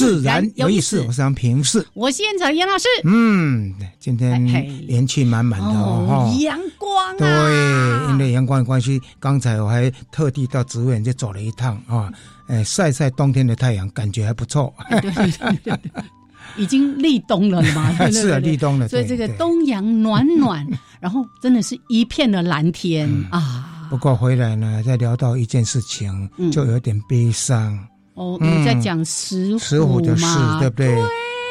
自然有意思，我是杨平视，我现场杨老师。嗯，今天元气满满的哦，阳光啊，对，因为阳光的关系，刚才我还特地到植物园去走了一趟啊，哎，晒晒冬天的太阳，感觉还不错。对对对对，已经立冬了嘛？是啊，立冬了，所以这个东阳暖暖，然后真的是一片的蓝天啊。不过回来呢，再聊到一件事情，就有点悲伤。哦，你在讲石石虎的事，对不对？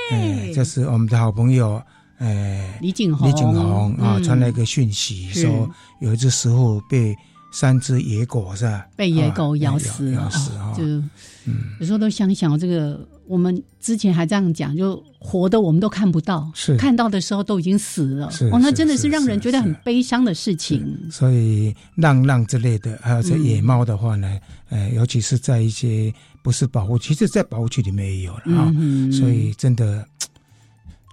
对，这是我们的好朋友，哎，李景洪，李景洪啊，传来一个讯息，说有一只石虎被三只野狗是吧？被野狗咬死，咬死啊！就，有时候都想想这个，我们之前还这样讲，就活的我们都看不到，是。看到的时候都已经死了，哦，那真的是让人觉得很悲伤的事情。所以浪浪之类的，还有这野猫的话呢，呃，尤其是在一些。不是保护区，其实，在保护区里面也有了啊，所以真的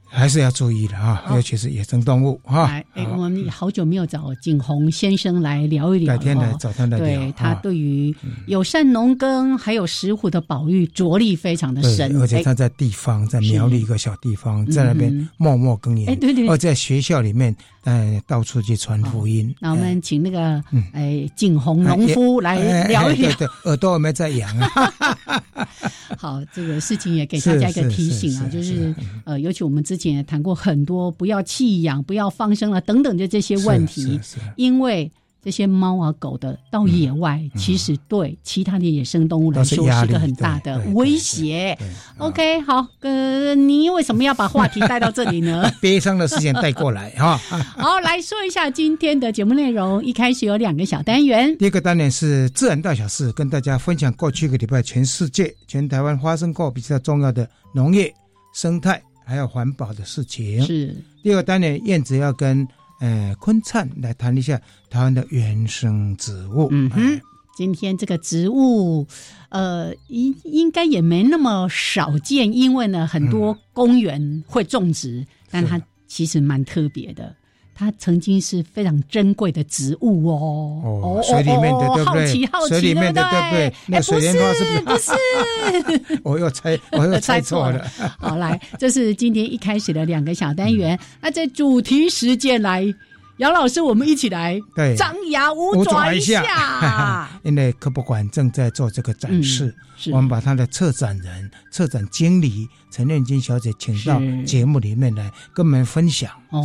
还是要注意的啊，尤其是野生动物哈。哎，我们好久没有找景洪先生来聊一聊，改天来找他来聊。对他对于友善农耕还有石虎的保育着力非常的深，而且他在地方，在苗栗一个小地方，在那边默默耕耘。哎，对对，而在学校里面。哎，到处去传福音。那我们请那个哎景洪农夫来聊一聊。对对，耳朵有没有在痒啊？好，这个事情也给大家一个提醒啊，就是呃，尤其我们之前也谈过很多，不要弃养、不要放生了等等的这些问题，因为。这些猫啊狗的到野外，其实对其他的野生动物来说是个很大的威胁。OK，好，呃，你为什么要把话题带到这里呢？悲伤的事情带过来哈。好，来说一下今天的节目内容。一开始有两个小单元，第一个单元是自然大小事，跟大家分享过去一个礼拜全世界、全台湾发生过比较重要的农业、生态还有环保的事情。是第二个单元，燕子要跟。呃，坤灿来谈一下台湾的原生植物。嗯哼，今天这个植物，呃，应应该也没那么少见，因为呢，很多公园会种植，但它其实蛮特别的。它曾经是非常珍贵的植物哦，哦，水里面的对不对？好奇好奇，水里面的对不对？那水莲花是不是？不是，我又猜，我又猜错了。好，来，这是今天一开始的两个小单元。那在主题时间来。杨老师，我们一起来对张牙舞爪一下。因为科博馆正在做这个展示，我们把他的策展人、策展经理陈念金小姐请到节目里面来跟我们分享。哦，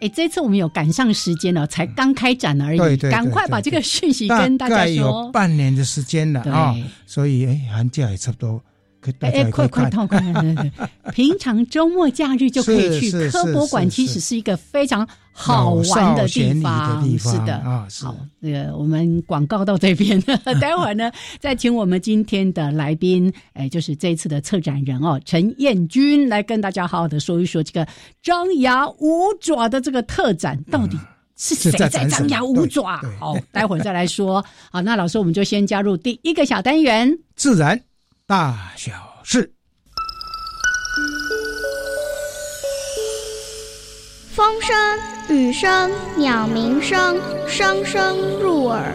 哎，这次我们有赶上时间了，才刚开展而已，赶快把这个讯息跟大家说。有半年的时间了啊，所以哎，寒假也差不多。哎，快快到快！平常周末假日就可以去科博馆，其实是一个非常好玩的地方。是的，好，那个我们广告到这边，待会儿呢再请我们今天的来宾，哎，就是这一次的策展人哦，陈彦君来跟大家好好的说一说这个张牙舞爪的这个特展到底是谁在张牙舞爪？好，待会儿再来说。好，那老师我们就先加入第一个小单元，自然。大小事，风声、雨声、鸟鸣声，声声入耳。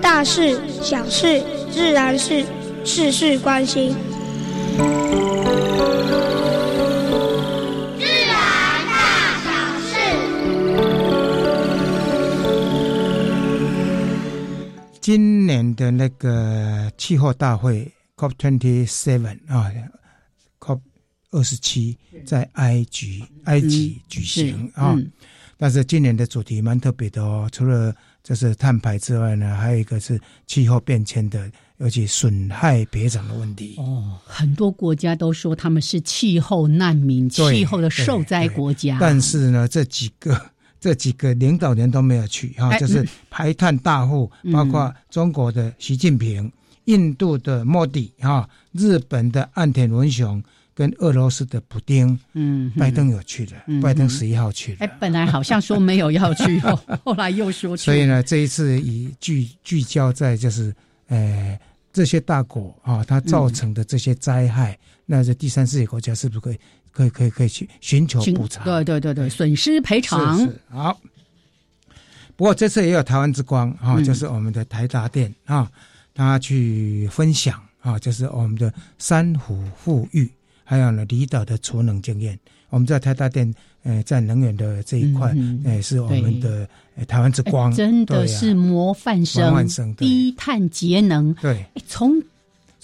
大事、小事、自然是，事事关心。今年的那个气候大会 COP twenty seven 啊，COP 二十七在埃及埃及举行啊。但是今年的主题蛮特别的哦，除了就是碳排之外呢，还有一个是气候变迁的，尤其损害别长的问题。哦，很多国家都说他们是气候难民、气候的受灾国家。但是呢，这几个这几个领导人都没有去哈，就是排碳大户，包括中国的习近平、印度的莫迪哈、日本的岸田文雄。跟俄罗斯的普丁，嗯，拜登有去的，拜登十一号去的。哎，本来好像说没有要去，后来又说去。所以呢，这一次以聚聚焦在就是，呃，这些大国啊，它造成的这些灾害，那这第三世界国家是不是可以可以可以可以去寻求补偿？对对对对，损失赔偿。好。不过这次也有台湾之光啊，就是我们的台达电啊，他去分享啊，就是我们的珊瑚富裕。还有呢，离岛的储能经验，我们在台达电，呃，在能源的这一块，呃，是我们的台湾之光，真的是模范生，低碳节能。对，从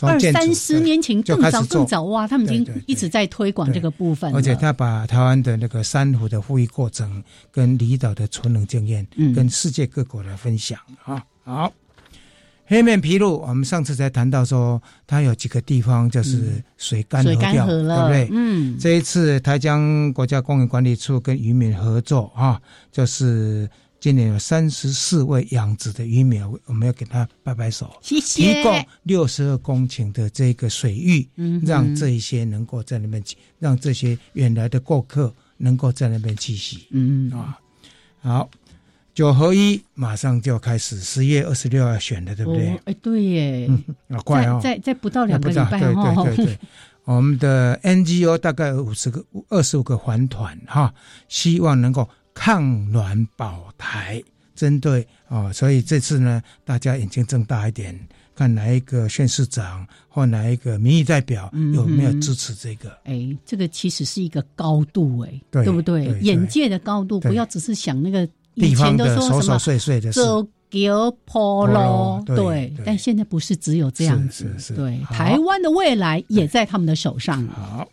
二三十年前更早更早哇，他们已经一直在推广这个部分。而且他把台湾的那个珊瑚的富裕过程，跟离岛的存能经验，跟世界各国来分享啊，好。黑面琵鹭，我们上次才谈到说，它有几个地方就是水干涸掉，对不对？嗯，这一次台江国家公园管理处跟渔民合作啊，就是今年有三十四位养殖的鱼苗，我们要给他摆摆手，谢谢。提供六十二公顷的这个水域，嗯，让这一些能够在那边，让这些远来的过客能够在那边栖息，嗯啊，好。九合一马上就要开始，十月二十六要选的，对不对？哎，对耶，好快哦，在在不到两个礼拜哦。对对对对，我们的 NGO 大概五十个、二十五个环团哈，希望能够抗暖保台，针对哦，所以这次呢，大家眼睛睁大一点，看哪一个县市长或哪一个民意代表有没有支持这个？哎，这个其实是一个高度，哎，对不对？眼界的高度，不要只是想那个。地方的琐琐碎碎的事，走桥坡路，对，但现在不是只有这样子，对，台湾的未来也在他们的手上。好，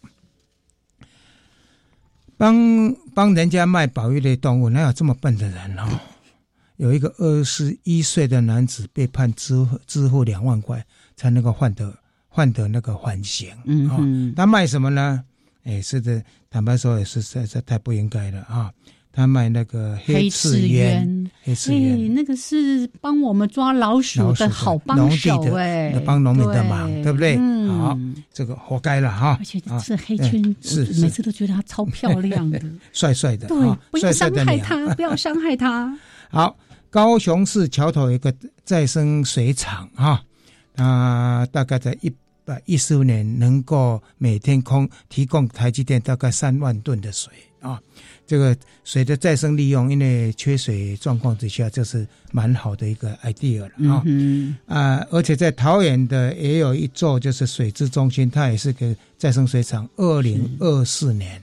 帮帮人家卖保育类动物，哪有这么笨的人哦？有一个二十一岁的男子被判支支付两万块，才能够换得换得那个缓刑。嗯嗯，他卖什么呢？哎，是的，坦白说也是实在太不应该了啊。他卖那个黑刺鸢，黑刺鸢，那个是帮我们抓老鼠的好帮手哎，帮农民的忙，对不对？好，这个活该了哈。而且是黑圈，是每次都觉得他超漂亮的，帅帅的，对，不要伤害他，不要伤害他。好，高雄市桥头一个再生水厂哈，啊，大概在一百一十五年能够每天空提供台积电大概三万吨的水啊。这个水的再生利用，因为缺水状况之下，这是蛮好的一个 idea 了啊！啊，而且在桃园的也有一座，就是水质中心，它也是个再生水厂。二零二四年，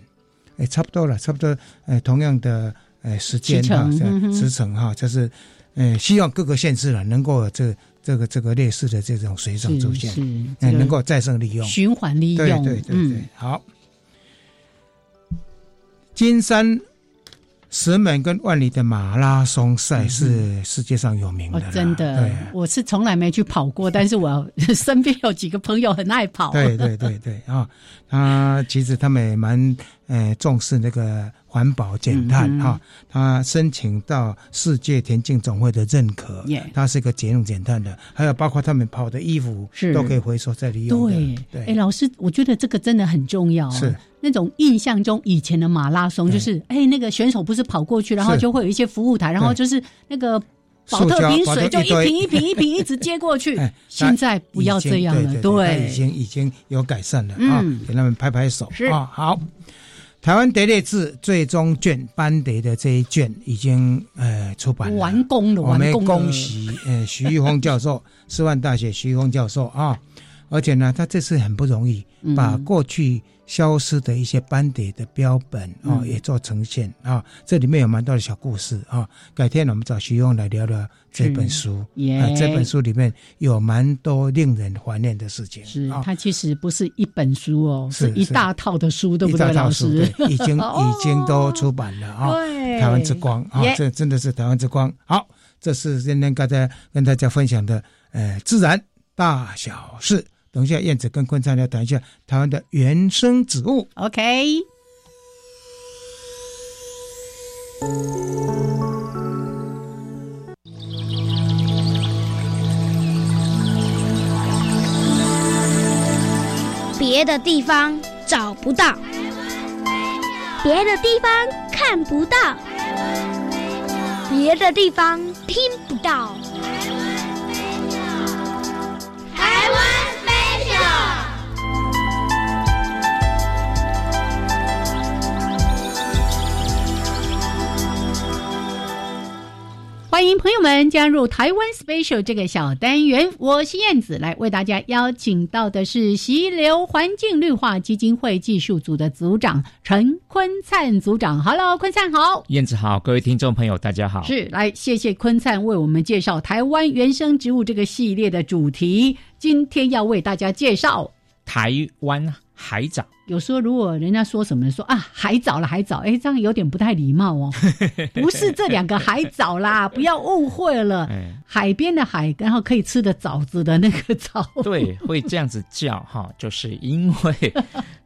哎，差不多了，差不多，哎，同样的，哎，时间哈，时程哈，就是，哎，希望各个县市了能够这这个这个类似的这种水厂出现，哎，能够再生利用、循环利用，对对对对，好。金山、石门跟万里的马拉松赛是世界上有名的，真的。我是从来没去跑过，但是我身边有几个朋友很爱跑。对对对对啊，他其实他们也蛮呃重视那个。环保减碳哈，他申请到世界田径总会的认可，它是一个节能减碳的，还有包括他们跑的衣服都可以回收再利用。对。对，哎，老师，我觉得这个真的很重要。是。那种印象中以前的马拉松，就是哎，那个选手不是跑过去，然后就会有一些服务台，然后就是那个保特瓶水就一瓶一瓶一瓶一直接过去。现在不要这样了，对，已经已经有改善了啊，给他们拍拍手啊，好。台湾德类志最终卷班德的这一卷已经呃出版完工了，我们恭喜呃徐玉峰教授，师范大学徐玉峰教授啊，而且呢，他这次很不容易，把过去消失的一些斑蝶的标本啊，也做呈现啊。这里面有蛮多的小故事啊。改天我们找徐勇来聊聊这本书。啊，这本书里面有蛮多令人怀念的事情。是，它其实不是一本书哦，是一大套的书，对不对，老师？已经已经都出版了啊。台湾之光啊，这真的是台湾之光。好，这是今天刚才跟大家分享的呃自然大小事。等一下，燕子跟昆灿要谈一下台湾的原生植物。OK。别的地方找不到，别的地方看不到，别的地方听不到。欢迎朋友们加入台湾 Special 这个小单元，我是燕子，来为大家邀请到的是溪流环境绿化基金会技术组的组长陈坤灿组长。Hello，坤灿好，燕子好，各位听众朋友大家好。是，来谢谢坤灿为我们介绍台湾原生植物这个系列的主题，今天要为大家介绍台湾。海藻，有时候如果人家说什么说啊海藻了海藻，哎，这样有点不太礼貌哦。不是这两个海藻啦，不要误会了。海边的海，然后可以吃的枣子的那个枣。对，会这样子叫哈，就是因为。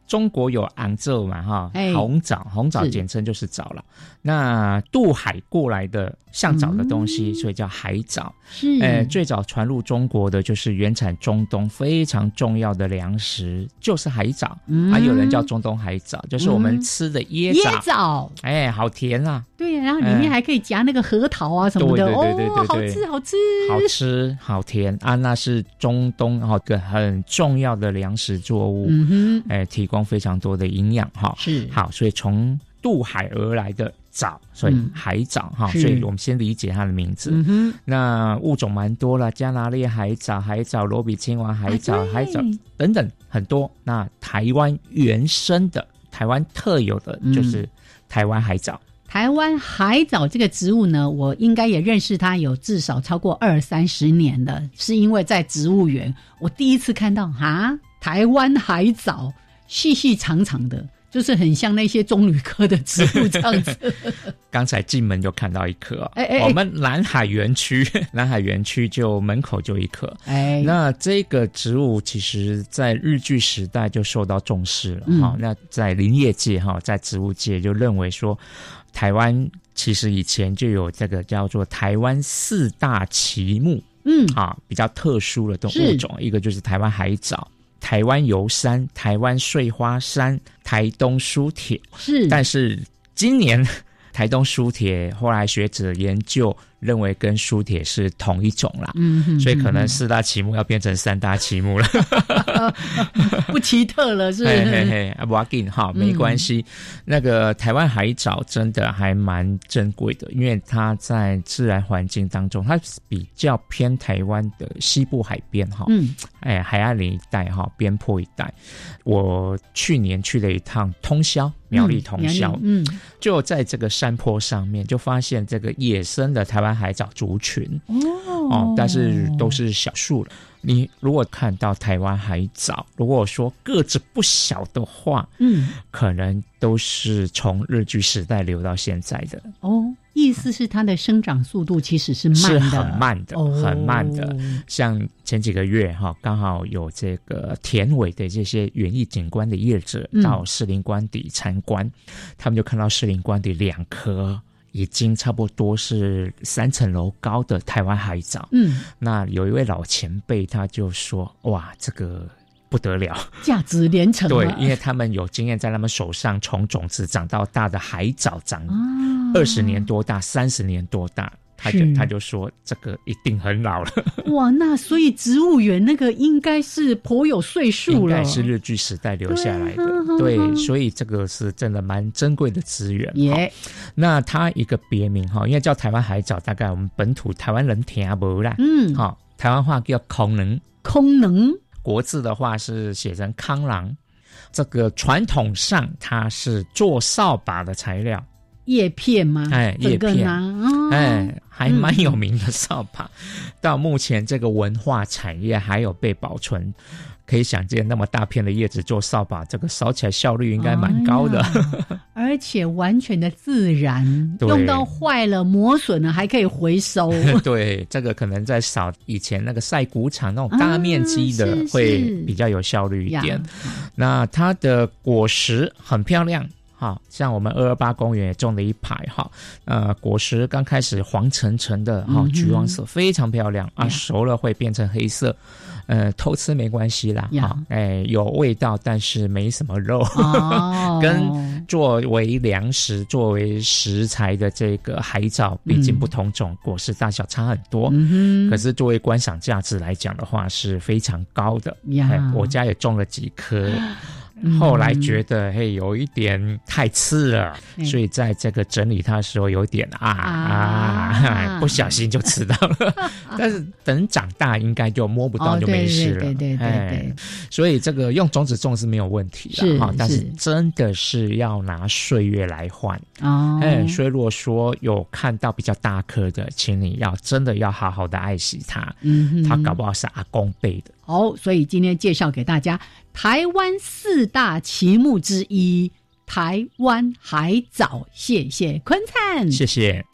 中国有昂州嘛哈，红枣，红枣简称就是枣了。那渡海过来的像枣的东西，所以叫海藻。是，呃，最早传入中国的就是原产中东非常重要的粮食，就是海藻。还有人叫中东海藻，就是我们吃的椰椰枣。哎，好甜啊！对，然后里面还可以夹那个核桃啊什么的，哦，好吃，好吃，好吃，好甜啊！那是中东哈个很重要的粮食作物。嗯哼，哎，提供非常多的营养哈。是好，所以从渡海而来的藻，所以海藻哈。所以我们先理解它的名字。那物种蛮多了，加拿利海藻、海藻、罗比青蛙海藻、海藻等等很多。那台湾原生的、台湾特有的就是台湾海藻。台湾海藻这个植物呢，我应该也认识它有至少超过二三十年了，是因为在植物园，我第一次看到哈，台湾海藻细细长长的。就是很像那些棕榈科的植物这样子。刚才进门就看到一棵，哎哎，我们南海园区，南海园区就门口就一棵。哎，那这个植物其实在日据时代就受到重视了哈。那在林业界哈，在植物界就认为说，台湾其实以前就有这个叫做台湾四大奇木，嗯啊，比较特殊的动物种，一个就是台湾海藻。台湾游山、台湾碎花山、台东书铁是，但是今年 台东书铁后来学者研究。认为跟书铁是同一种啦，嗯，所以可能四大奇木要变成三大奇木了，不奇特了，是嘿嘿嘿，不要紧哈，没关系。那个台湾海藻真的还蛮珍贵的，因为它在自然环境当中，它比较偏台湾的西部海边哈，嗯，哎，海岸林一带哈，边坡一带。我去年去了一趟通宵，苗栗通宵，嗯，就在这个山坡上面，就发现这个野生的台湾。海藻族群哦，但是都是小树了。你如果看到台湾海藻，如果说个子不小的话，嗯，可能都是从日据时代留到现在的哦。意思是它的生长速度其实是慢的，是很慢的，很慢的。像前几个月哈，刚好有这个田尾的这些园艺景观的业者到士林官邸参观，他们就看到士林官邸两棵。已经差不多是三层楼高的台湾海藻。嗯，那有一位老前辈他就说：“哇，这个不得了，价值连城。”对，因为他们有经验，在他们手上从种子长到大的海藻长二十年多大，三十年多大。他就他就说这个一定很老了。哇，那所以植物园那个应该是颇有岁数了，应该是日据时代留下来的，对，所以这个是真的蛮珍贵的资源。耶，那它一个别名哈，因为叫台湾海藻，大概我们本土台湾人听不啦，嗯，好，台湾话叫空能，空能。国字的话是写成康郎。这个传统上它是做扫把的材料，叶片吗？哎，叶片。啊，哎，还蛮有名的扫把。到目前这个文化产业还有被保存。可以想见，那么大片的叶子做扫把，这个扫起来效率应该蛮高的，而且完全的自然，用到坏了磨损了还可以回收。对，这个可能在扫以前那个晒谷场那种大面积的会比较有效率一点。那它的果实很漂亮，哈，像我们二二八公园也种了一排，哈，呃，果实刚开始黄橙橙的，哈，橘黄色，非常漂亮啊，熟了会变成黑色。呃，偷吃没关系啦，哈，哎，有味道，但是没什么肉，跟作为粮食、作为食材的这个海藻，毕竟不同种，果实大小差很多。可是作为观赏价值来讲的话，是非常高的。我家也种了几颗。后来觉得嘿有一点太刺了，所以在这个整理它的时候有点啊啊，不小心就吃到了。但是等长大应该就摸不到就没事了。对对对对。所以这个用种子种是没有问题的哈，但是真的是要拿岁月来换哦。哎，所以如果说有看到比较大颗的，请你要真的要好好的爱惜它。嗯，它搞不好是阿公辈的。好，所以今天介绍给大家台湾四大奇木之一——台湾海藻。谢谢坤灿，谢谢。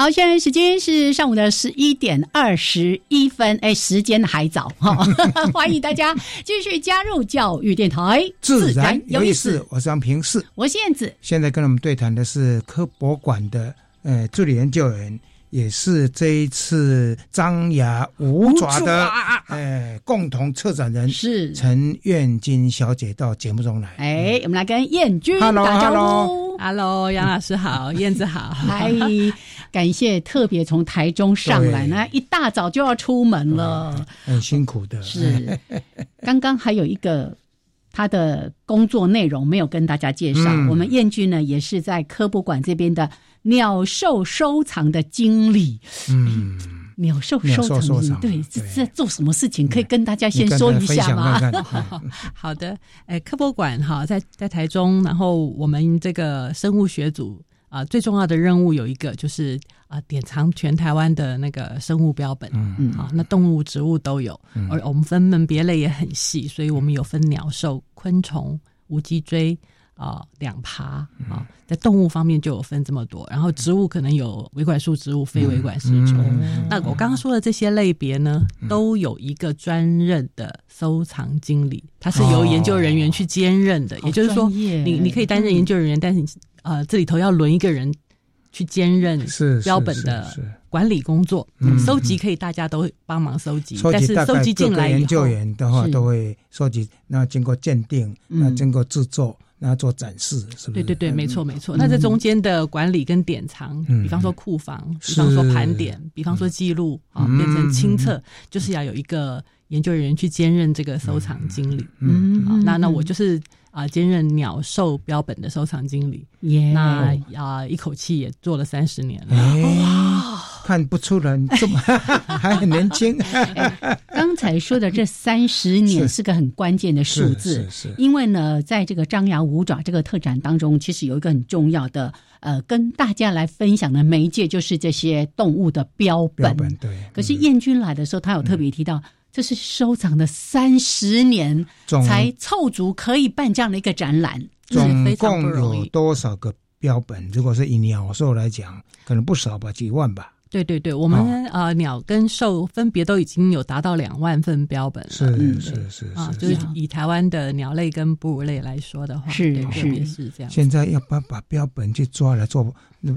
好，现在时间是上午的十一点二十一分。哎，时间还早哈，欢迎大家继续加入教育电台，自然有意思。我是杨平四，我是燕子。现在跟我们对谈的是科博馆的呃助理研究员，也是这一次张牙舞爪的哎共同策展人，是陈燕君小姐到节目中来。哎，我们来跟燕君打招呼。Hello，杨老师好，燕子好，嗨。感谢特别从台中上来，那一大早就要出门了，很辛苦的。是，刚刚还有一个他的工作内容没有跟大家介绍。我们燕君呢，也是在科博馆这边的鸟兽收藏的经理。嗯，鸟兽收藏，对，这在做什么事情？可以跟大家先说一下吗？好的，哎，科博馆哈，在在台中，然后我们这个生物学组。啊，最重要的任务有一个，就是啊，典藏全台湾的那个生物标本。嗯嗯，啊，那动物、植物都有，而我们分门别类也很细，所以我们有分鸟兽、昆虫、无脊椎啊、两爬啊，在动物方面就有分这么多。然后植物可能有维管束植物、非维管束植物。那我刚刚说的这些类别呢，都有一个专任的收藏经理，他是由研究人员去兼任的。也就是说，你你可以担任研究人员，但是你。呃，这里头要轮一个人去兼任标本的管理工作，收集可以大家都帮忙收集，但是收集进来研究员的话都会收集，那经过鉴定，那经过制作，那做展示，是不是？对对对，没错没错。那这中间的管理跟典藏，比方说库房，比方说盘点，比方说记录啊，变成清册，就是要有一个研究人员去兼任这个收藏经理。嗯，那那我就是。啊，兼任鸟兽标本的收藏经理，那啊，一口气也做了三十年了。哇，看不出来这么 还很年轻。刚才说的这三十年是个很关键的数字，是因为呢，在这个张牙舞爪这个特展当中，其实有一个很重要的呃，跟大家来分享的媒介就是这些动物的标本。对。可是燕君来的时候，他有特别提到。这是收藏的三十年才凑足可以办这样的一个展览，总共有多少个标本？如果是以鸟兽来讲，可能不少吧，几万吧。对对对，我们呃鸟跟兽分别都已经有达到两万份标本了。是是是啊，就是以台湾的鸟类跟哺乳类来说的话，是是是这样。现在要把把标本去抓来做，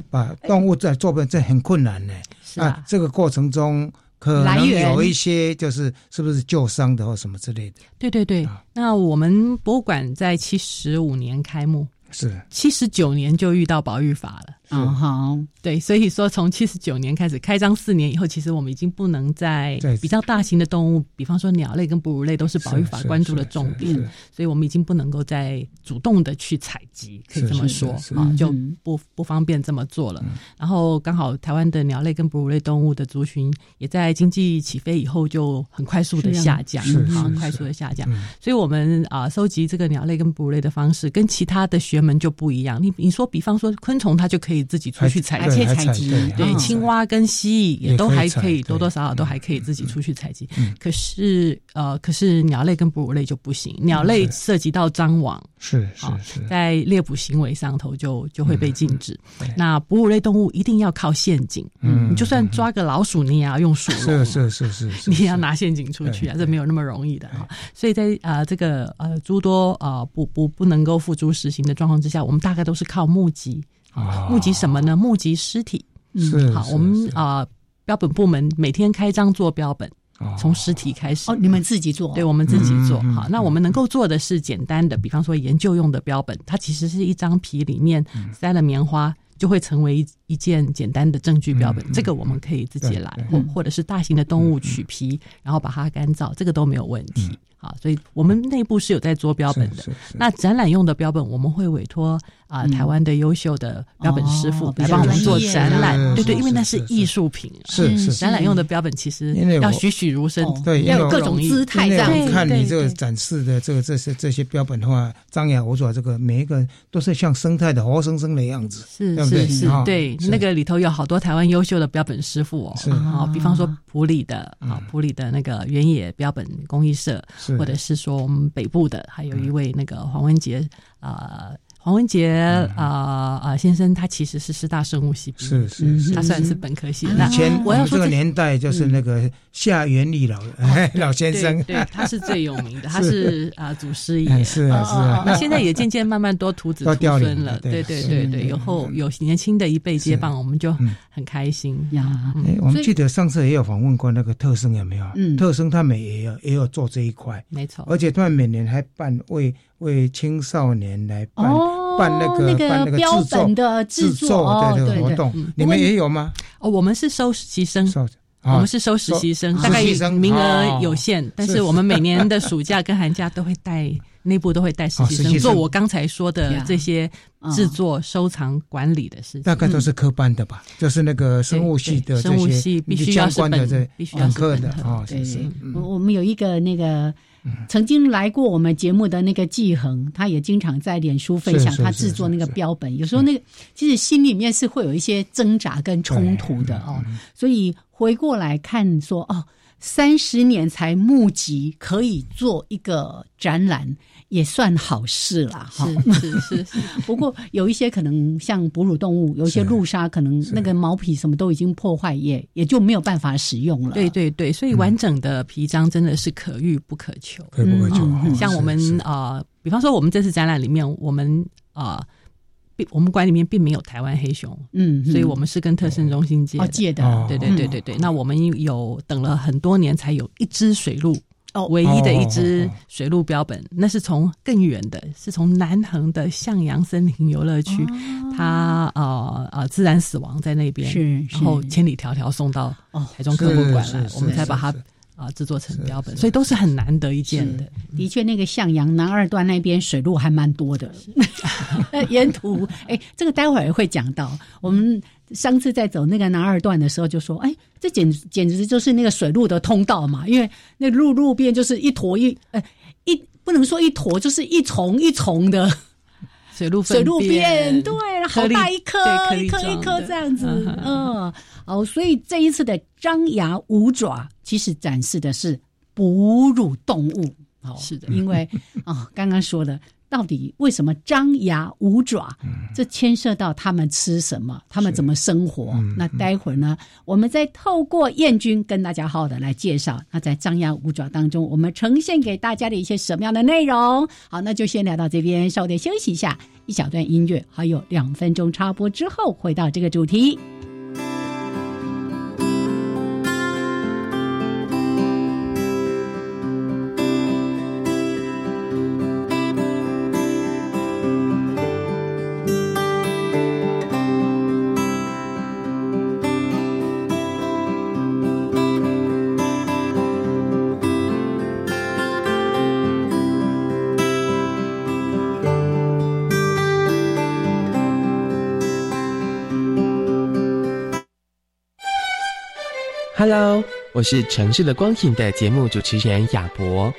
把动物在做本，这很困难呢。是啊，这个过程中。可能有一些就是是不是旧伤的或什么之类的？对对对，那我们博物馆在七十五年开幕，是。七十九年就遇到保育法了，嗯，好，对，所以说从七十九年开始开张四年以后，其实我们已经不能在比较大型的动物，比方说鸟类跟哺乳类都是保育法关注的重点，所以我们已经不能够再主动的去采集，可以这么说啊，就不不方便这么做了。然后刚好台湾的鸟类跟哺乳类动物的族群也在经济起飞以后就很快速的下降，啊，很快速的下降。所以我们啊收集这个鸟类跟哺乳类的方式跟其他的学门就不一样。你你说比方说昆虫，它就可以。自己出去采集，采集。对青蛙跟蜥蜴也都还可以，多多少少都还可以自己出去采集。可是呃，可是鸟类跟哺乳类就不行，鸟类涉及到张网，是是是，在猎捕行为上头就就会被禁止。那哺乳类动物一定要靠陷阱，嗯，你就算抓个老鼠，你也要用鼠笼，是是是是，你也要拿陷阱出去啊，这没有那么容易的哈。所以在呃这个呃诸多呃不不不能够付诸实行的状况之下，我们大概都是靠募集。募集什么呢？募集尸体。嗯，好，我们啊，标本部门每天开张做标本，从尸体开始。哦，你们自己做？对，我们自己做。好，那我们能够做的是简单的，比方说研究用的标本，它其实是一张皮里面塞了棉花，就会成为一件简单的证据标本。这个我们可以自己来，或或者是大型的动物取皮，然后把它干燥，这个都没有问题。好，所以我们内部是有在做标本的。那展览用的标本，我们会委托啊台湾的优秀的标本师傅来帮我们做展览。对对，因为那是艺术品，是是展览用的标本，其实要栩栩如生，对，要有各种姿态这样。看你这个展示的这个这些这些标本的话，张牙舞爪，这个每一个都是像生态的活生生的样子，是是是，对，那个里头有好多台湾优秀的标本师傅哦，啊，比方说普里的啊普里的那个原野标本工艺社。或者是说我们北部的，还有一位那个黄文杰啊。黄文杰啊啊先生，他其实是师大生物系，是是，他算是本科系。以前我要说这个年代就是那个夏元礼老 老先生，对，他是最有名的，他是啊祖师爷，是啊是啊。那现在也渐渐慢慢多徒子徒孙了，对对对对，以后有年轻的一辈接棒，我们就很开心。呀。我们记得上次也有访问过那个特生有没有？嗯，特生他们也有也有做这一块，没错，而且他们每年还办为。为青少年来办办那个办那个标本的制作的活动，你们也有吗？哦，我们是收实习生，我们是收实习生，大概名额有限，但是我们每年的暑假跟寒假都会带内部都会带实习生做我刚才说的这些制作、收藏、管理的事情。大概都是科班的吧，就是那个生物系的生物系必须要是本必须要科的啊。对对，我我们有一个那个。曾经来过我们节目的那个季恒，他也经常在脸书分享他制作那个标本。有时候那个其实心里面是会有一些挣扎跟冲突的哦，所以回过来看说哦，三十年才募集可以做一个展览。也算好事了，哈。是是是。不过有一些可能像哺乳动物，有一些鹿鲨，可能那个毛皮什么都已经破坏，也也就没有办法使用了。对对对，所以完整的皮张真的是可遇不可求。可遇不可求？像我们啊，比方说我们这次展览里面，我们啊，并我们馆里面并没有台湾黑熊，嗯，所以我们是跟特生中心借借的。对对对对对。那我们有等了很多年，才有一只水鹿。哦，唯一的一只水陆标本，那是从更远的，是从南横的向阳森林游乐区，它呃呃自然死亡在那边，是，然后千里迢迢送到台中科博馆来，我们才把它啊制作成标本，所以都是很难得一见的。的确，那个向阳南二段那边水路还蛮多的，沿途哎，这个待会儿会讲到我们。上次在走那个南二段的时候，就说：“哎，这简简直就是那个水路的通道嘛！因为那路路边就是一坨一呃一不能说一坨，就是一丛一丛的水路水路边，对，好大一颗一颗一颗这样子，嗯，哦，所以这一次的张牙舞爪，其实展示的是哺乳动物，哦，是的，因为哦，刚刚说的。”到底为什么张牙舞爪？这牵涉到他们吃什么，他们怎么生活？那待会儿呢，我们再透过燕君跟大家好好的来介绍。那在张牙舞爪当中，我们呈现给大家的一些什么样的内容？好，那就先聊到这边，稍微休息一下，一小段音乐，还有两分钟插播之后，回到这个主题。Hello，我是城市的光影的节目主持人亚博。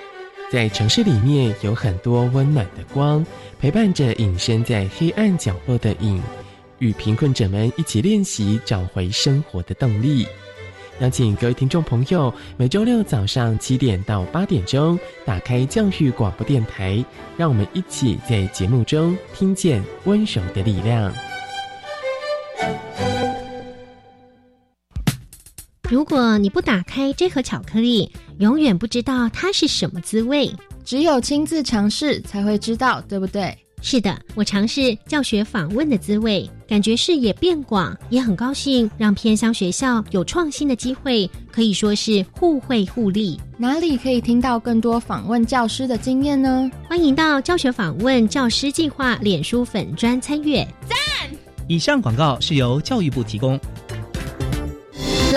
在城市里面有很多温暖的光，陪伴着隐身在黑暗角落的影，与贫困者们一起练习找回生活的动力。邀请各位听众朋友，每周六早上七点到八点钟，打开教育广播电台，让我们一起在节目中听见温柔的力量。如果你不打开这盒巧克力，永远不知道它是什么滋味。只有亲自尝试才会知道，对不对？是的，我尝试教学访问的滋味，感觉视野变广，也很高兴让偏乡学校有创新的机会，可以说是互惠互利。哪里可以听到更多访问教师的经验呢？欢迎到教学访问教师计划脸书粉专参阅。赞！以上广告是由教育部提供。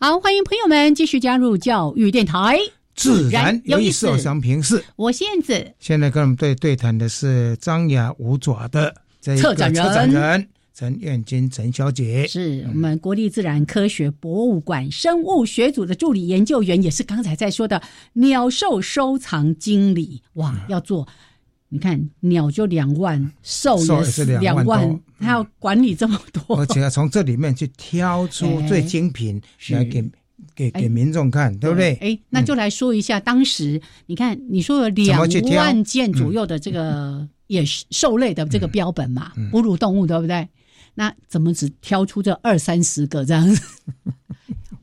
好，欢迎朋友们继续加入教育电台，自然有意思。我想平视，我是燕子。现在跟我们对对谈的是张牙舞爪的策展人，策展人陈燕金陈小姐，是我们国立自然科学博物馆生物学组的助理研究员，也是刚才在说的鸟兽收藏经理。哇，要做。你看鸟就两万，兽也是两万，他要管理这么多，而且要从这里面去挑出 最精品来给给给民众看，对。不对？哎，那就来说一下当时，你看你说有两万件左右的这个也是兽类的这个标本嘛，哺乳动物对不对？那怎么只挑出这二三十个这样子？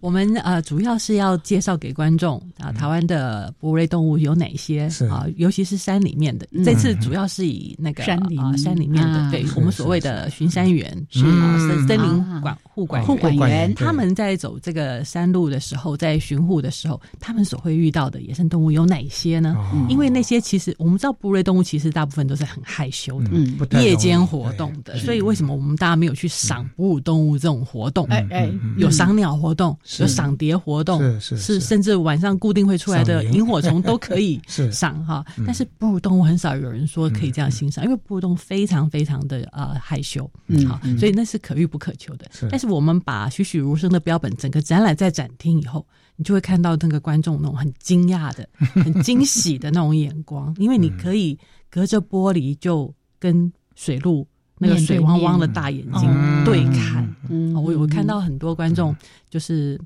我们呃主要是要介绍给观众啊，台湾的哺乳类动物有哪些啊？尤其是山里面的。这次主要是以那个山里啊山里面的，对我们所谓的巡山员是啊森森林管护管护管员，他们在走这个山路的时候，在巡护的时候，他们所会遇到的野生动物有哪些呢？因为那些其实我们知道哺乳类动物其实大部分都是很害羞的，夜间活动的，所以为什么我们大家没有去赏哺乳动物这种活动？哎哎，有赏鸟活动。有赏蝶活动，是是，甚至晚上固定会出来的萤火虫都可以 赏哈。但是哺乳动物很少有人说可以这样欣赏，因为哺乳动物非常非常的呃害羞，好，所以那是可遇不可求的。但是我们把栩栩如生的标本整个展览在展厅以后，你就会看到那个观众那种很惊讶的、很惊喜的那种眼光，因为你可以隔着玻璃就跟水路。那个水汪汪的大眼睛对看，嗯。我我看到很多观众就是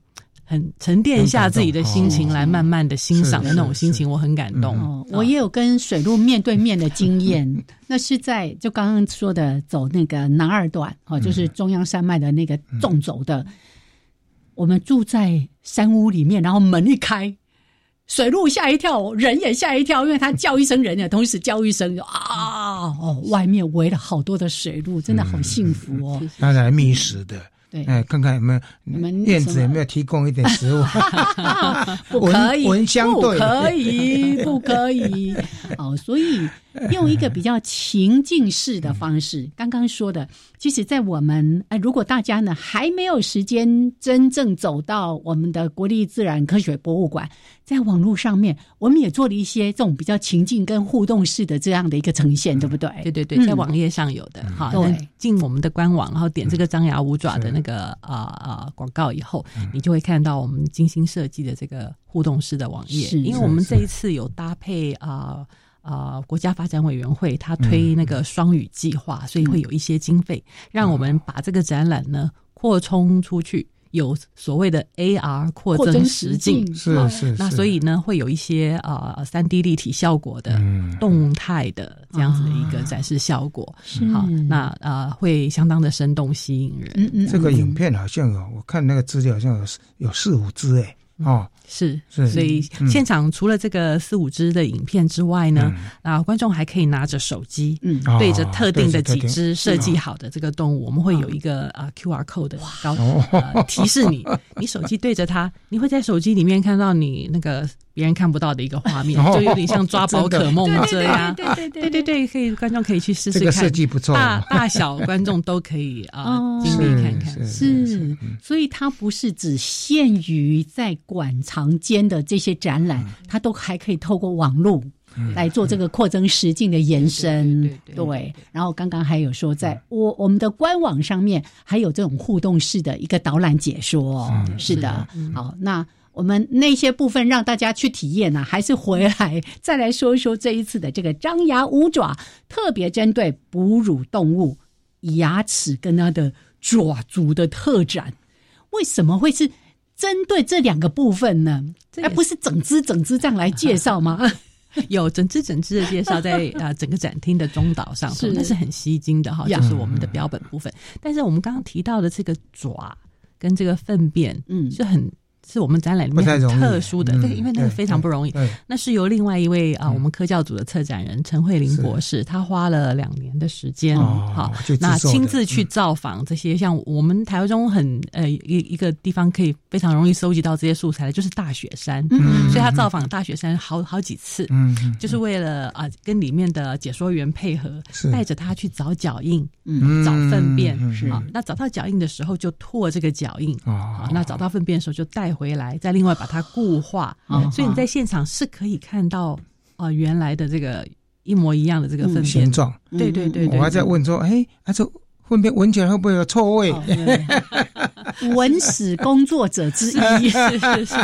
很沉淀一下自己的心情，来慢慢的欣赏的那种心情，我很感动。我也有跟水路面对面的经验，那是在就刚刚说的走那个南二段，哦，就是中央山脉的那个纵走的。我们住在山屋里面，然后门一开。水鹿吓一跳，人也吓一跳，因为他叫一声人，也同时叫一声 啊哦，外面围了好多的水鹿，真的好幸福哦。当然觅食的，对，哎，看看有没有你们燕子有没有提供一点食物？不可以，闻香对，不可以，不可以。哦，所以。用一个比较情境式的方式，刚刚说的，其实，在我们哎，如果大家呢还没有时间真正走到我们的国立自然科学博物馆，在网络上面，我们也做了一些这种比较情境跟互动式的这样的一个呈现，对不对？对对对，在网页上有的，好，进我们的官网，然后点这个张牙舞爪的那个啊啊广告以后，你就会看到我们精心设计的这个互动式的网页，因为我们这一次有搭配啊。啊，国家发展委员会他推那个双语计划，所以会有一些经费，让我们把这个展览呢扩充出去，有所谓的 AR 扩增实境，是是，那所以呢，会有一些啊三 D 立体效果的动态的这样子的一个展示效果，好，那啊会相当的生动吸引人。这个影片好像有，我看那个资料好像有有四五支哎。哦，是，所以现场除了这个四五支的影片之外呢，啊，观众还可以拿着手机，嗯，对着特定的几只设计好的这个动物，我们会有一个啊 Q R code 的高提示你，你手机对着它，你会在手机里面看到你那个。别人看不到的一个画面，就有点像抓宝可梦这样。对对对对对，可以观众可以去试试看。这个设计不错，大大小观众都可以啊经历看看。是，所以它不是只限于在馆藏间的这些展览，它都还可以透过网络来做这个扩增实境的延伸。对，然后刚刚还有说，在我我们的官网上面还有这种互动式的一个导览解说。是的，好那。我们那些部分让大家去体验呢，还是回来再来说一说这一次的这个张牙舞爪，特别针对哺乳动物牙齿跟它的爪足的特展，为什么会是针对这两个部分呢？而不是整只整只这样来介绍吗？有整只整只的介绍在啊整个展厅的中岛上，那是很吸睛的哈，就是我们的标本部分。但是我们刚刚提到的这个爪跟这个粪便，嗯，是很。是我们展览里面很特殊的，对，因为那个非常不容易。那是由另外一位啊，我们科教组的策展人陈慧玲博士，他花了两年的时间，好，那亲自去造访这些像我们台湾中很呃一一个地方可以非常容易收集到这些素材的，就是大雪山。嗯，所以他造访大雪山好好几次，嗯，就是为了啊跟里面的解说员配合，带着他去找脚印，嗯，找粪便，是啊，那找到脚印的时候就拓这个脚印，啊，那找到粪便的时候就带。回来，再另外把它固化，所以你在现场是可以看到啊，原来的这个一模一样的这个粪形状。对对对，我还在问说，哎，啊这粪便闻起来会不会有臭味？文史 工作者之一，是是是，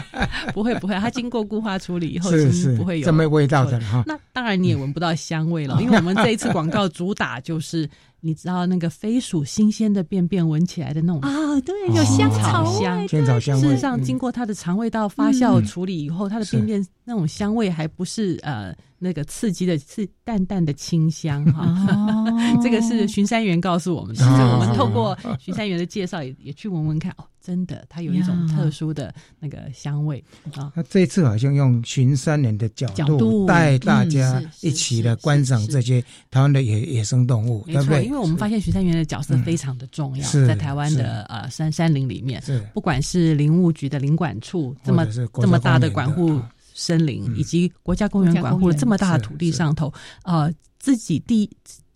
不会不会，它经过固化处理以后是不会有这么味道的哈。那当然你也闻不到香味了，因为我们这一次广告主打就是。你知道那个飞鼠新鲜的便便闻起来的那种啊，对，有香草香，香草香。事实上，经过它的肠胃道发酵处理以后，它的便便那种香味还不是呃。那个刺激的是淡淡的清香哈，这个是巡山员告诉我们的。我们透过巡山员的介绍，也也去闻闻看哦，真的，它有一种特殊的那个香味啊。那这一次好像用巡山人的角度带大家一起来观赏这些台湾的野野生动物，对不对？因为我们发现巡山员的角色非常的重要，在台湾的呃山山林里面，不管是林务局的林管处这么这么大的管护。森林以及国家公园管护了这么大的土地上头，呃，自己第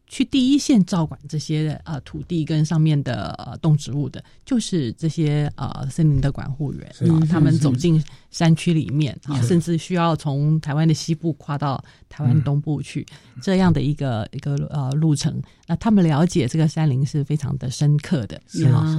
去第一线照管这些呃土地跟上面的呃动植物的，就是这些呃森林的管护员啊，他们走进山区里面啊，甚至需要从台湾的西部跨到台湾东部去这样的一个一个呃路程。那他们了解这个山林是非常的深刻的，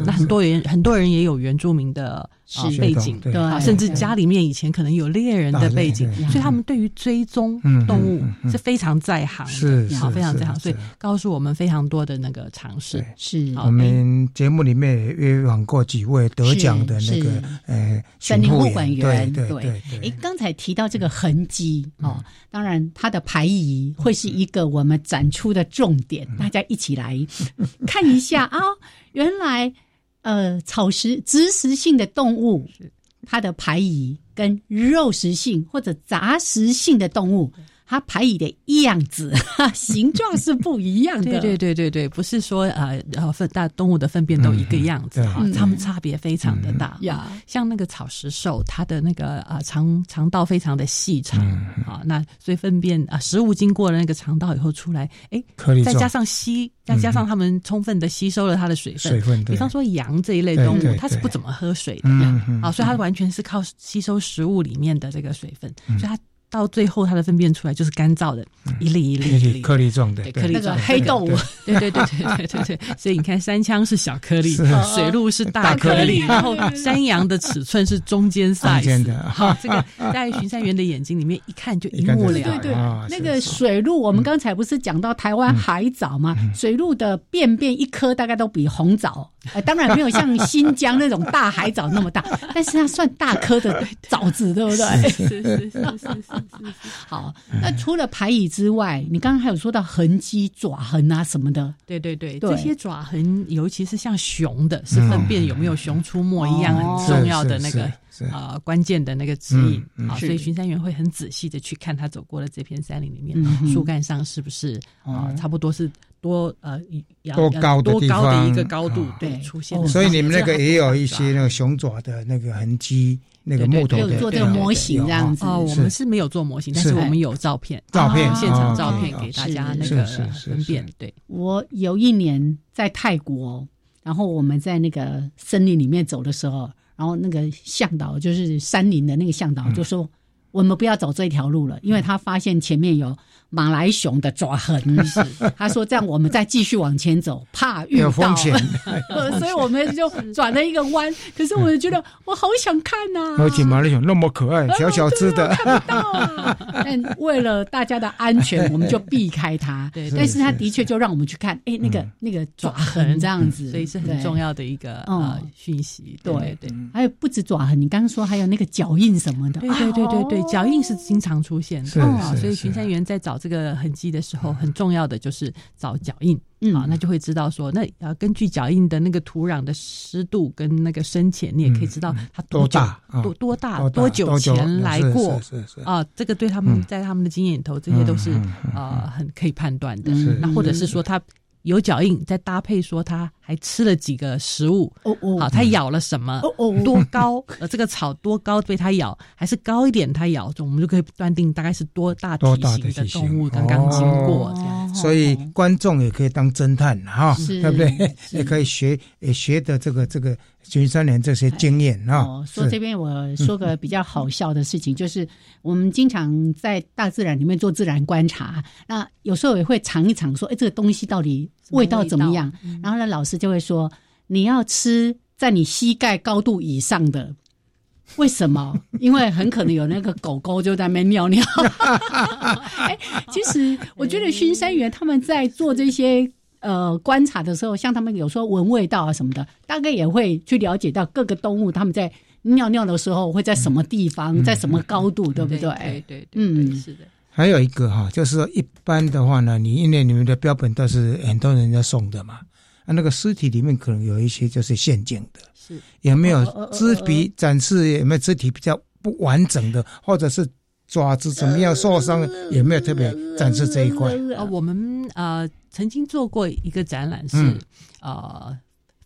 那很多人很多人也有原住民的背景，对，甚至家里面以前可能有猎人的背景，所以他们对于追踪动物是非常在行是，好，非常在行，所以告诉我们非常多的那个常识。是。我们节目里面约访过几位得奖的那个呃森林护管员，对对对。哎，刚才提到这个痕迹哦，当然它的排遗会是一个我们展出的重点，大家。一起来看一下啊！原来，呃，草食、植食性的动物，它的排遗跟肉食性或者杂食性的动物。它排遗的样子、形状是不一样的。对对对对对，不是说呃呃粪大动物的粪便都一个样子哈，它们差别非常的大。呀，像那个草食兽，它的那个啊肠肠道非常的细长啊，那所以粪便啊食物经过了那个肠道以后出来，哎，再加上吸，再加上它们充分的吸收了它的水分。水分，比方说羊这一类动物，它是不怎么喝水的呀，啊，所以它完全是靠吸收食物里面的这个水分，所以它。到最后，它的粪便出来就是干燥的，一粒一粒一粒颗粒状的，颗粒状黑豆，对对对对对对对。所以你看，山枪是小颗粒，水鹿是大颗粒，然后山羊的尺寸是中间 size 的。好，这个在巡山员的眼睛里面一看就一目了然。对对，那个水鹿，我们刚才不是讲到台湾海藻吗？水鹿的便便一颗大概都比红枣呃，当然没有像新疆那种大海藻那么大，但是它算大颗的枣子，对不对？是是是是是是。好，那除了排椅之外，你刚刚还有说到痕迹、爪痕啊什么的。对对对，这些爪痕，尤其是像熊的，是分辨有没有熊出没一样很重要的那个呃关键的那个指引。好，所以巡山员会很仔细的去看他走过的这片山林里面，树干上是不是啊，差不多是。多呃，多高多高的一个高度对出现，所以你们那个也有一些那个熊爪的那个痕迹，那个木头的做这个模型这样子哦。我们是没有做模型，但是我们有照片，照片现场照片给大家那个分辨。对，我有一年在泰国，然后我们在那个森林里面走的时候，然后那个向导就是山林的那个向导就说：“我们不要走这条路了，因为他发现前面有。”马来熊的爪痕，他说这样我们再继续往前走，怕遇到，所以我们就转了一个弯。可是我就觉得我好想看呐，而且马来熊那么可爱，小小只的，看不到啊。但为了大家的安全，我们就避开它。对，但是它的确就让我们去看，哎，那个那个爪痕这样子，所以是很重要的一个呃讯息。对对，还有不止爪痕，你刚刚说还有那个脚印什么的，对对对对对，脚印是经常出现的。所以巡山员在找。这个痕迹的时候，很重要的就是找脚印，啊，那就会知道说，那呃，根据脚印的那个土壤的湿度跟那个深浅，你也可以知道它多大、多多大、多久前来过，啊，这个对他们在他们的经验里头，这些都是呃很可以判断的。那或者是说它。有脚印，再搭配说他还吃了几个食物，哦哦，好，他咬了什么，哦哦，多高，呃，这个草多高被它咬，还是高一点它咬，我们就可以断定大概是多大体型的动物刚刚经过。所以观众也可以当侦探哈，对不对？也可以学也学的这个这个巡山连这些经验啊。说这边我说个比较好笑的事情，就是我们经常在大自然里面做自然观察，那有时候也会尝一尝，说哎，这个东西到底味道怎么样？然后呢，老师就会说你要吃在你膝盖高度以上的。为什么？因为很可能有那个狗狗就在那边尿尿。哎，其实我觉得巡山员他们在做这些呃观察的时候，像他们有时候闻味道啊什么的，大概也会去了解到各个动物他们在尿尿的时候会在什么地方，在什么高度，对不对？对对，嗯，是的。还有一个哈，就是说一般的话呢，你因为你们的标本都是很多人家送的嘛，啊，那个尸体里面可能有一些就是陷阱的。是有没有肢体展示？有没有肢体比较不完整的，或者是爪子怎么样受伤？有没有特别展示这一块？啊，我们呃曾经做过一个展览，是呃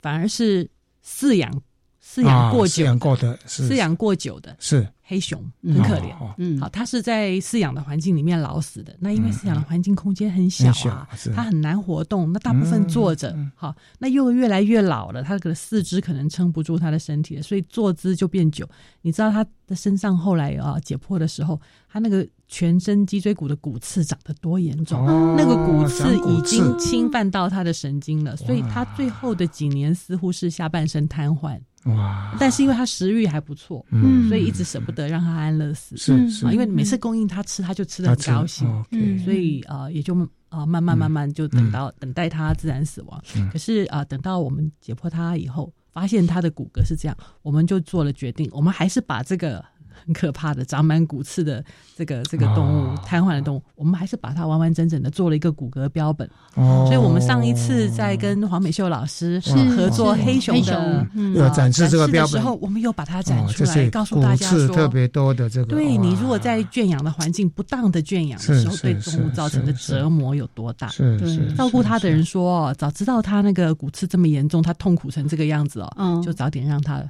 反而是饲养饲养过久、饲养过的、饲养过久的，是。黑熊很可怜，嗯，好，它是在饲养的环境里面老死的。那因为饲养的环境空间很小啊，它很难活动。那大部分坐着，好，那又越来越老了，它的四肢可能撑不住它的身体了，所以坐姿就变久。你知道它的身上后来啊解剖的时候，它那个全身脊椎骨的骨刺长得多严重，那个骨刺已经侵犯到它的神经了，所以它最后的几年似乎是下半身瘫痪。哇！但是因为他食欲还不错，嗯，所以一直舍不得让他安乐死，是是，因为每次供应他吃，他就吃的很高兴，嗯，所以啊，也就啊慢慢慢慢就等到等待他自然死亡。可是啊，等到我们解剖他以后，发现他的骨骼是这样，我们就做了决定，我们还是把这个。很可怕的长满骨刺的这个这个动物，瘫痪的动物，我们还是把它完完整整的做了一个骨骼标本。哦，所以我们上一次在跟黄美秀老师合作黑熊的有展示这个标本时候，我们又把它展出来，告诉大家说特别多的这个。对你如果在圈养的环境不当的圈养的时候，对动物造成的折磨有多大？是是。照顾他的人说，早知道他那个骨刺这么严重，他痛苦成这个样子哦，就早点让他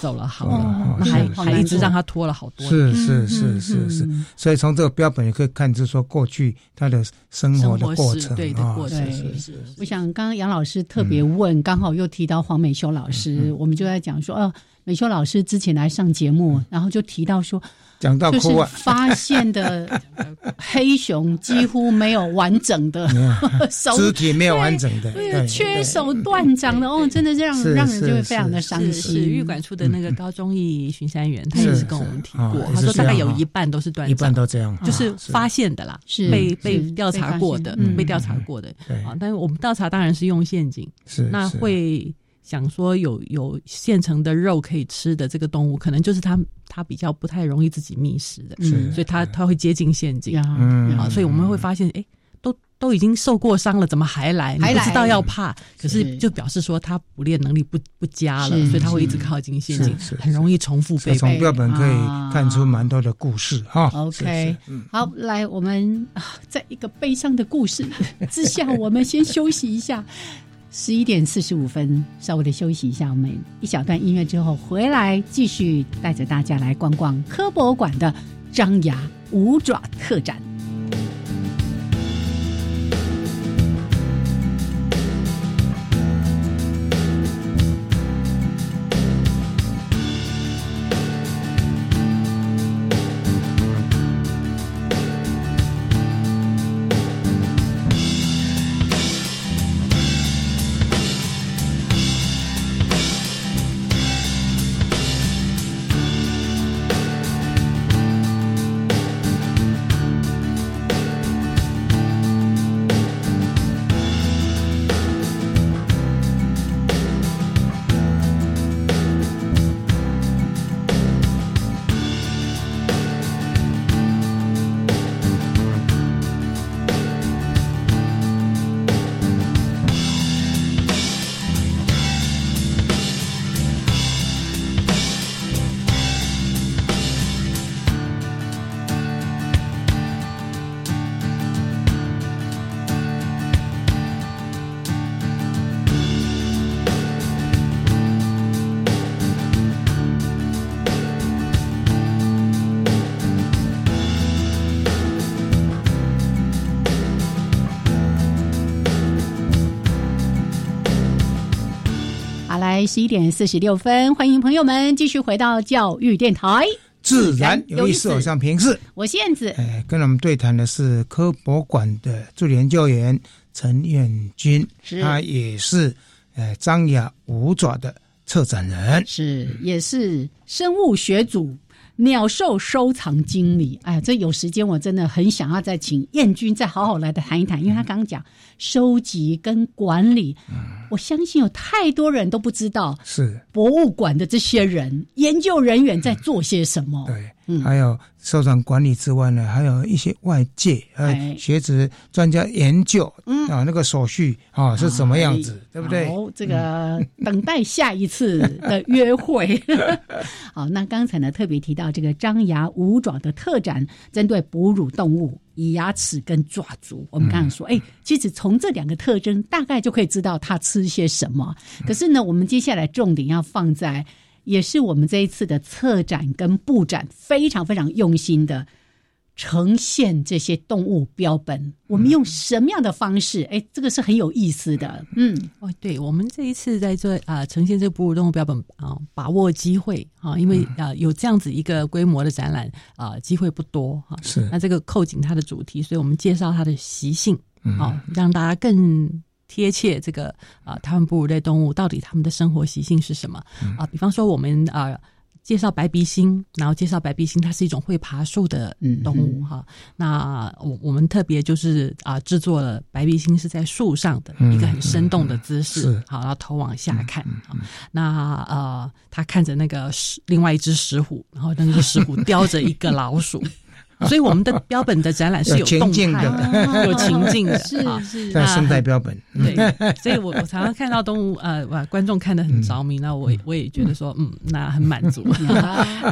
走了好了，那还还一直让他拖了。好多是是是是是，所以从这个标本也可以看出说过去他的生活的过程啊。对，是是。我想刚刚杨老师特别问，刚好又提到黄美修老师，我们就在讲说，哦，美秀老师之前来上节目，然后就提到说。讲到就是发现的 黑熊几乎没有完整的 手肢体，没有完整的，对，缺手断掌的哦，真的让让人就会非常的伤心。是玉管处的那个高中义巡山员，他也是跟我们提过，他说大概有一半都是断掌，一半都这样，就是发现的啦，是被被调查过的，被调查过的。啊，但是我们调查当然是用陷阱，是那会。想说有有现成的肉可以吃的这个动物，可能就是它它比较不太容易自己觅食的，嗯所以它它会接近陷阱嗯。啊，所以我们会发现，哎。都都已经受过伤了，怎么还来？还不知道要怕，可是就表示说它捕猎能力不不佳了，所以它会一直靠近陷阱，很容易重复被。从标本可以看出蛮多的故事哈。OK，好，来，我们在一个悲伤的故事 之下，我们先休息一下。十一点四十五分，稍微的休息一下，我们一小段音乐之后回来，继续带着大家来逛逛科博馆的张牙舞爪特展。十一点四十六分，欢迎朋友们继续回到教育电台。自然有意思，我像平视，我是燕子。哎，跟我们对谈的是科博馆的助理研究员陈彦军，他也是呃张牙舞爪的策展人，是也是生物学组。鸟兽收藏经理，哎，这有时间我真的很想要再请燕君再好好来的谈一谈，因为他刚刚讲收集跟管理，我相信有太多人都不知道是博物馆的这些人研究人员在做些什么。对。还有收藏管理之外呢，还有一些外界呃学者专家研究啊，那个手续啊是什么样子，对不对？好，这个等待下一次的约会。好，那刚才呢特别提到这个张牙舞爪的特展，针对哺乳动物以牙齿跟爪足，我们刚刚说，哎，其实从这两个特征大概就可以知道它吃些什么。可是呢，我们接下来重点要放在。也是我们这一次的策展跟布展非常非常用心的呈现这些动物标本。我们用什么样的方式？哎，这个是很有意思的。嗯，哦，对，我们这一次在做啊，呈现这个哺乳动物标本啊，把握机会啊，因为啊有这样子一个规模的展览啊，机会不多哈。是，那这个扣紧它的主题，所以我们介绍它的习性，好让大家更。贴切这个啊，台湾哺乳类动物到底它们的生活习性是什么啊？比方说，我们啊介绍白鼻星，然后介绍白鼻星，它是一种会爬树的动物哈。那我我们特别就是啊制作了白鼻星是在树上的一个很生动的姿势，好，然后头往下看啊。那呃，他看着那个石另外一只石虎，然后那个石虎叼着一个老鼠。所以我们的标本的展览是有动态的，有情境的，是是。在生态标本。对，所以我我常常看到动物，呃，哇，观众看得很着迷，那我我也觉得说，嗯，那很满足。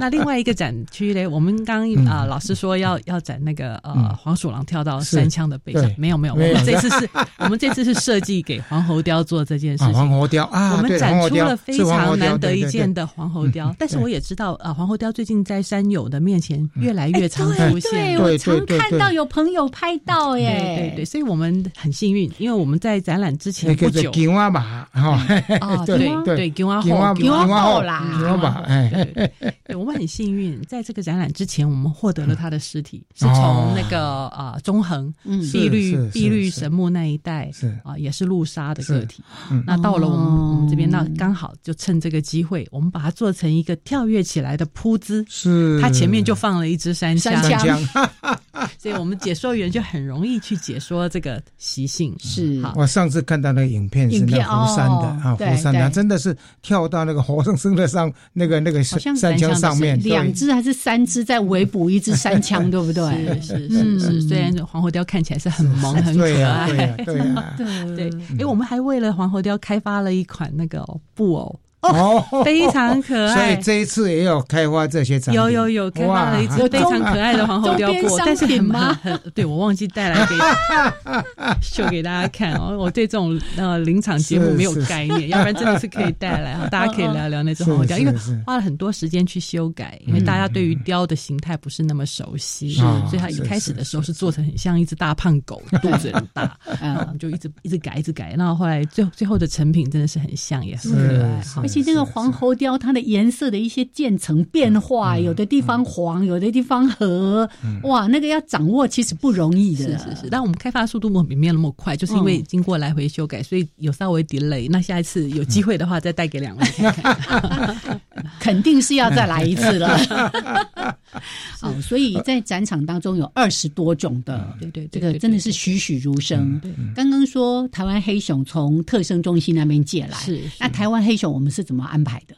那另外一个展区嘞，我们刚啊老师说要要展那个呃黄鼠狼跳到山枪的背上，没有没有，我们这次是我们这次是设计给黄喉雕做这件事情。黄喉雕。啊，我们展出了非常难得一见的黄喉雕，但是我也知道啊，黄喉雕最近在山友的面前越来越常出。对，我常看到有朋友拍到耶。对对，所以我们很幸运，因为我们在展览之前不久，金蛙吧哈，对对，金蛙后，金蛙后啦，金蛙吧，哎，对，我们很幸运，在这个展览之前，我们获得了他的尸体，是从那个啊中横碧绿碧绿神木那一带，是。啊，也是路杀的个体。那到了我们我们这边，那刚好就趁这个机会，我们把它做成一个跳跃起来的扑姿，是，它前面就放了一只山枪。所以我们解说员就很容易去解说这个习性。是，我上次看到那个影片是那湖山的啊，湖山的真的是跳到那个活生生的上那个那个山枪上面，两只还是三只在围捕一只山枪，对不对？是是是，虽然黄喉貂看起来是很萌很可爱，对对 对。哎，我们还为了黄喉貂开发了一款那个布偶。哦，非常可爱，所以这一次也有开发这些产品。有有有，开发了一只非常可爱的黄喉貂过，但是很很 对我忘记带来给 秀给大家看哦。我对这种呃临场节目没有概念，要不然真的是可以带来，大家可以聊聊那只黄喉貂，因为花了很多时间去修改，因为大家对于貂的形态不是那么熟悉，所以它一开始的时候是做成很像一只大胖狗，肚子很大，嗯，就一直一直改一直改，然后后来最最后的成品真的是很像，也很可爱哈。而且这个黄喉貂，它的颜色的一些渐层变化，有的地方黄，有的地方和，哇，那个要掌握其实不容易的。是是是，但我们开发速度没没有那么快，就是因为经过来回修改，所以有稍微 delay。那下一次有机会的话，再带给两位看看。肯定是要再来一次了。哦，所以在展场当中有二十多种的，对对，这个真的是栩栩如生。刚刚说台湾黑熊从特生中心那边借来，是那台湾黑熊我们是怎么安排的？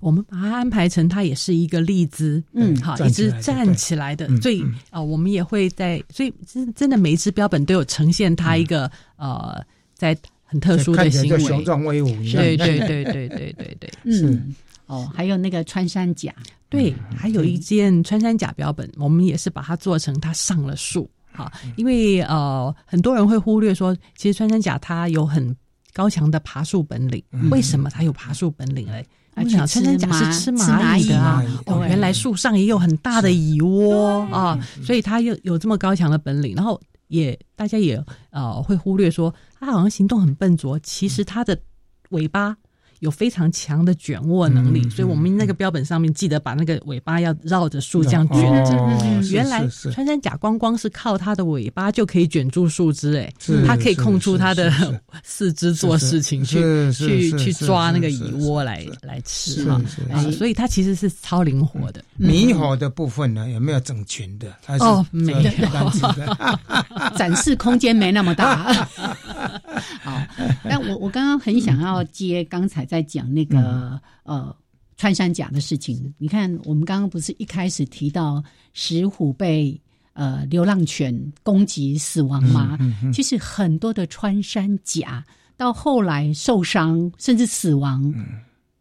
我们把它安排成它也是一个立姿，嗯，好，一只站起来的。所以啊，我们也会在，所以真真的每一只标本都有呈现它一个呃，在很特殊的行为，雄壮威武。对对对。对对对对，嗯。哦，还有那个穿山甲，对，还有一件穿山甲标本，我们也是把它做成它上了树，好，因为呃，很多人会忽略说，其实穿山甲它有很高强的爬树本领，为什么他有爬树本领嘞？而且穿山甲是吃蚂蚁的。啊，哦，原来树上也有很大的蚁窝啊，所以他有有这么高强的本领，然后也大家也呃会忽略说，他好像行动很笨拙，其实它的尾巴。有非常强的卷握能力，所以我们那个标本上面记得把那个尾巴要绕着树这样卷着。原来穿山甲光光是靠它的尾巴就可以卷住树枝，哎，它可以空出它的四肢做事情，去去去抓那个蚁窝来来吃哈。所以它其实是超灵活的。猕猴的部分呢，有没有整群的？它是哦，没有，展示空间没那么大。好，但我我刚刚很想要接刚才。在讲那个呃穿山甲的事情，你看我们刚刚不是一开始提到石虎被呃流浪犬攻击死亡吗？其实很多的穿山甲到后来受伤甚至死亡，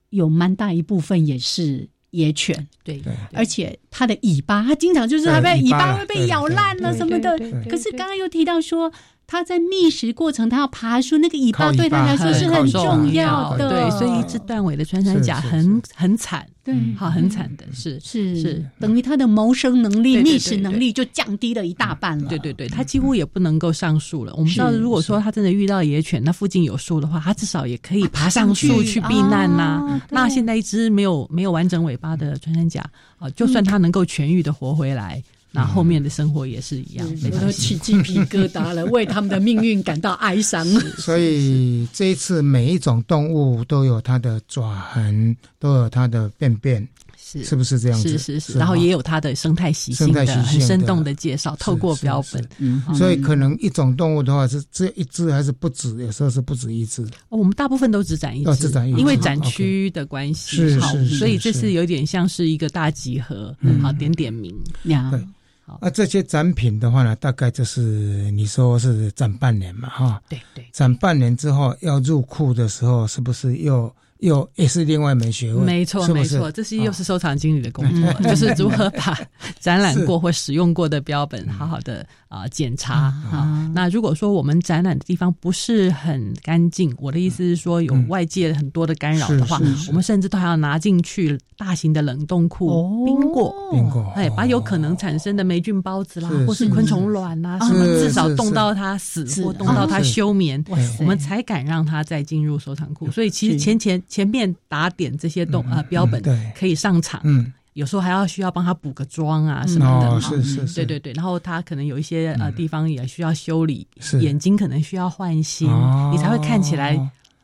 有蛮大一部分也是野犬。对，而且它的尾巴，它经常就是它被尾巴会被咬烂了什么的。可是刚刚又提到说。它在觅食过程，它要爬树，那个尾巴对它来说是很重要的。对，所以一只断尾的穿山甲很很惨，对，好很惨的，是是。是，等于它的谋生能力、觅食能力就降低了一大半了。对对对，它几乎也不能够上树了。我们知道，如果说它真的遇到野犬，那附近有树的话，它至少也可以爬上树去。避难呐。那现在一只没有没有完整尾巴的穿山甲啊，就算它能够痊愈的活回来。那后面的生活也是一样，我都起鸡皮疙瘩了，为他们的命运感到哀伤。所以这一次每一种动物都有它的爪痕，都有它的便便。是是不是这样子？是是是，然后也有它的生态习性的很生动的介绍，透过标本。嗯，所以可能一种动物的话是只有一只还是不止？有时候是不止一只。我们大部分都只展一只，因为展区的关系，是是所以这次有点像是一个大集合，好点点名。对，好。那这些展品的话呢，大概就是你说是展半年嘛，哈。对对。展半年之后要入库的时候，是不是又？又也是另外一门学问，没错没错，这是又是收藏经理的工作，就是如何把 展览过或使用过的标本好好的啊检查啊。那如果说我们展览的地方不是很干净，我的意思是说有外界很多的干扰的话，我们甚至都还要拿进去大型的冷冻库冰过，冰过，哎，把有可能产生的霉菌孢子啦，或是昆虫卵啦什么，至少冻到它死或冻到它休眠，我们才敢让它再进入收藏库。所以其实前前。前面打点这些动啊标本可以上场，嗯，有时候还要需要帮他补个妆啊什么的，是是是，对对对，然后他可能有一些呃地方也需要修理，眼睛可能需要换新，你才会看起来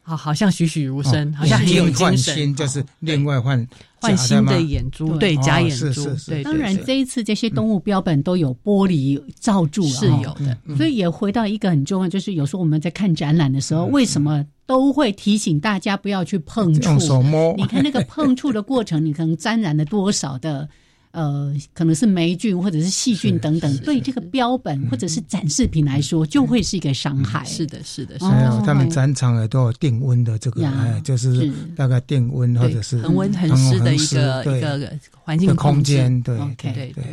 好，好像栩栩如生，好像很有精神，就是另外换换新的眼珠，对假眼珠。对，当然这一次这些动物标本都有玻璃罩住了，是有的。所以也回到一个很重要，就是有时候我们在看展览的时候，为什么都会提醒大家不要去碰触？用手摸。你看那个碰触的过程，你可能沾染了多少的。呃，可能是霉菌或者是细菌等等，对这个标本或者是展示品来说，就会是一个伤害。是的，是的，是的他们展场也都有定温的这个，哎，就是大概定温或者是恒温恒湿的一个一个环境空间。对，OK，对对。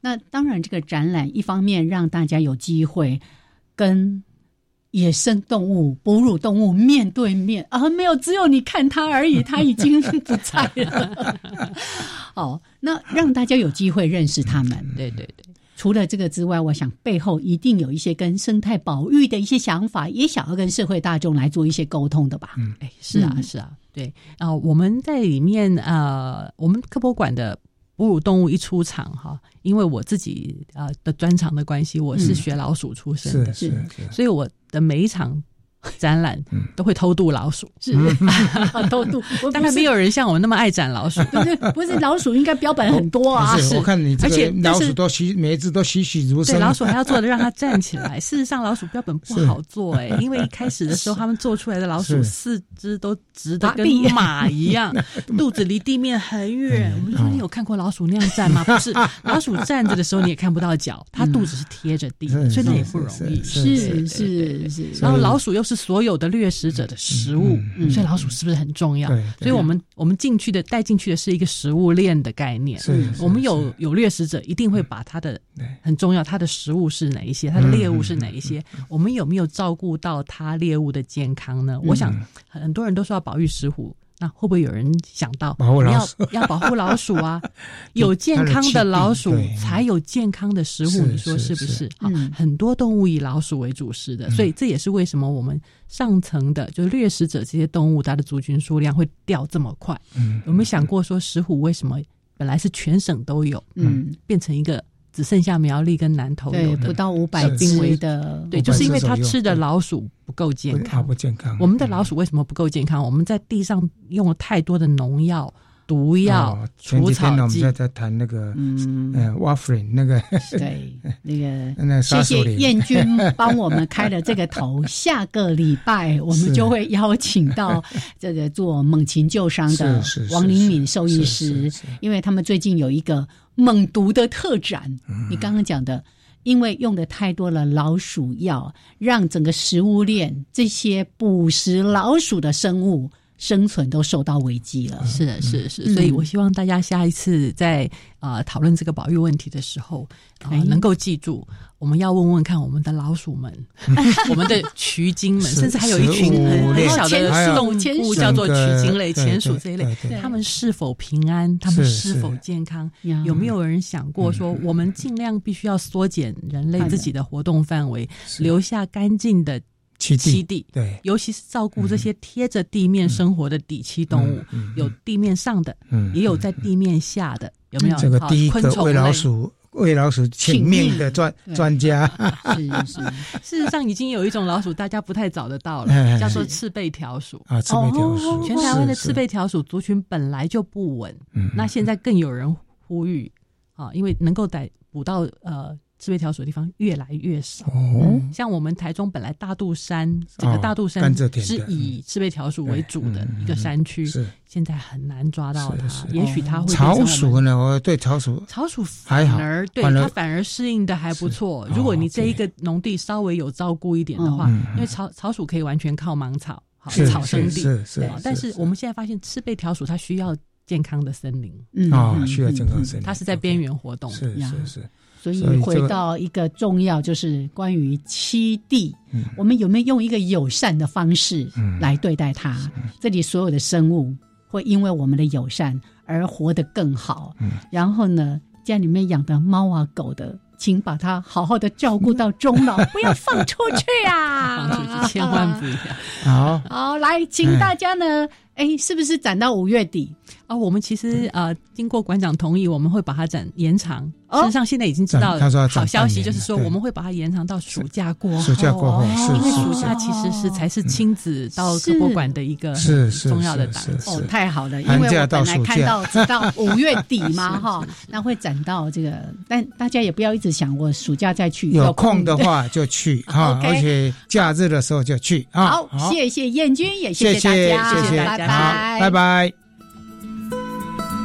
那当然，这个展览一方面让大家有机会跟。野生动物、哺乳动物面对面啊，没有，只有你看它而已，它已经不在了。哦，那让大家有机会认识它们。对对对，除了这个之外，我想背后一定有一些跟生态保育的一些想法，也想要跟社会大众来做一些沟通的吧。嗯，哎，是啊，是啊，对啊，我们在里面呃，我们科博馆的。哺乳动物一出场哈，因为我自己啊的专长的关系，我是学老鼠出身的，是，所以我的每一场。展览都会偷渡老鼠，是 偷渡。当然没有人像我那么爱展老鼠，不是不是老鼠应该标本很多啊。是，我看你而且老鼠都栩每一只都栩栩如生。对，老鼠还要做的让它站起来。事实上，老鼠标本不好做哎，因为一开始的时候他们做出来的老鼠四肢都直的跟马一样，肚子离地面很远。我们说你有看过老鼠那样站吗？不是，老鼠站着的时候你也看不到脚，它肚子是贴着地，所以那也不容易。是是是，然后老鼠又是。所有的掠食者的食物，所以老鼠是不是很重要？所以我们我们进去的带进去的是一个食物链的概念。我们有有掠食者，一定会把它的很重要，它的食物是哪一些，它的猎物是哪一些？我们有没有照顾到它猎物的健康呢？我想很多人都说要保育石虎。那会不会有人想到要要保护老鼠啊？有健康的老鼠才有健康的食物，你说是不是？啊，很多动物以老鼠为主食的，所以这也是为什么我们上层的就掠食者这些动物，它的族群数量会掉这么快。嗯，有没有想过说石虎为什么本来是全省都有，嗯，变成一个？只剩下苗栗跟南投有不到五百斤的，对，就是因为它吃的老鼠不够健康，不健康。我们的老鼠为什么不够健康？我们在地上用了太多的农药、毒药、除草剂。我们在在谈那个，嗯，瓦弗林那个，对，那个，谢谢燕君帮我们开了这个头。下个礼拜 我们就会邀请到这个做猛禽救伤的王灵敏兽医师，因为他们最近有一个。猛毒的特展，你刚刚讲的，因为用的太多了老鼠药，让整个食物链这些捕食老鼠的生物生存都受到危机了。是的，是是，所以我希望大家下一次在啊讨论这个保育问题的时候，啊能够记住。我们要问问看，我们的老鼠们，我们的渠精们，甚至还有一群很很小的动物叫做渠精类、钱鼠这一类，他们是否平安？他们是否健康？有没有人想过说，我们尽量必须要缩减人类自己的活动范围，留下干净的栖地？对，尤其是照顾这些贴着地面生活的底栖动物，有地面上的，也有在地面下的，有没有？这个第一个喂老鼠。喂老鼠请命的专专家，是是。事实上，已经有一种老鼠，大家不太找得到了，叫做赤背条鼠啊。赤背条鼠，全台湾的赤背条鼠族群本来就不稳，那现在更有人呼吁啊，因为能够逮捕到呃。赤背条鼠的地方越来越少，像我们台中本来大肚山整个大肚山是以赤背条鼠为主的一个山区，现在很难抓到它。也许它会草鼠呢？我对草鼠，草鼠反而对它反而适应的还不错。如果你这一个农地稍微有照顾一点的话，因为草草鼠可以完全靠芒草，好草生地。是但是我们现在发现赤背条鼠它需要健康的森林，啊，需要健康森林。它是在边缘活动，是是是。所以回到一个重要，就是关于七地，我们有没有用一个友善的方式来对待它？这里所有的生物会因为我们的友善而活得更好。然后呢，家里面养的猫啊狗的，请把它好好的照顾到终老，不要放出去啊！放出去千万不要。好，好，来，请大家呢。哎，是不是展到五月底？啊，我们其实呃，经过馆长同意，我们会把它展延长。事实上，现在已经知道好消息，就是说我们会把它延长到暑假过后。暑假过后，因为暑假其实是才是亲子到科博馆的一个是重要的档哦，太好了，因为我本来看到直到 五月底嘛，哈，那会展到这个，但大家也不要一直想我暑假再去，有空的话就去 哈，而且假日的时候就去啊。好，谢谢燕君，也谢谢大家，谢谢大家，好拜拜。